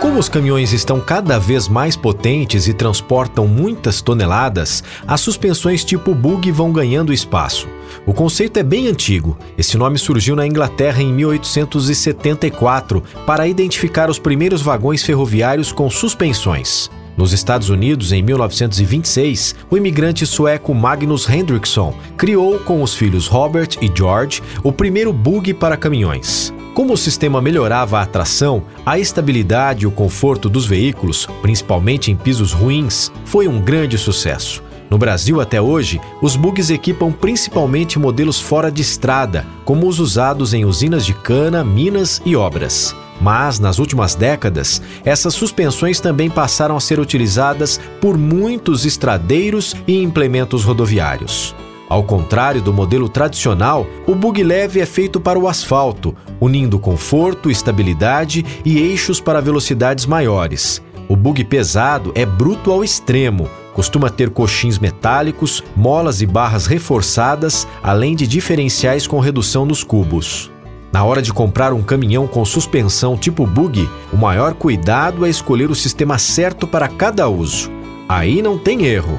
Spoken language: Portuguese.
Como os caminhões estão cada vez mais potentes e transportam muitas toneladas, as suspensões tipo bug vão ganhando espaço. O conceito é bem antigo. Esse nome surgiu na Inglaterra em 1874 para identificar os primeiros vagões ferroviários com suspensões. Nos Estados Unidos, em 1926, o imigrante sueco Magnus Hendrickson criou com os filhos Robert e George o primeiro bug para caminhões. Como o sistema melhorava a tração, a estabilidade e o conforto dos veículos, principalmente em pisos ruins, foi um grande sucesso. No Brasil, até hoje, os bugs equipam principalmente modelos fora de estrada, como os usados em usinas de cana, minas e obras. Mas, nas últimas décadas, essas suspensões também passaram a ser utilizadas por muitos estradeiros e implementos rodoviários. Ao contrário do modelo tradicional, o bug leve é feito para o asfalto, unindo conforto, estabilidade e eixos para velocidades maiores. O bug pesado é bruto ao extremo, costuma ter coxins metálicos, molas e barras reforçadas, além de diferenciais com redução nos cubos. Na hora de comprar um caminhão com suspensão tipo bug, o maior cuidado é escolher o sistema certo para cada uso. Aí não tem erro.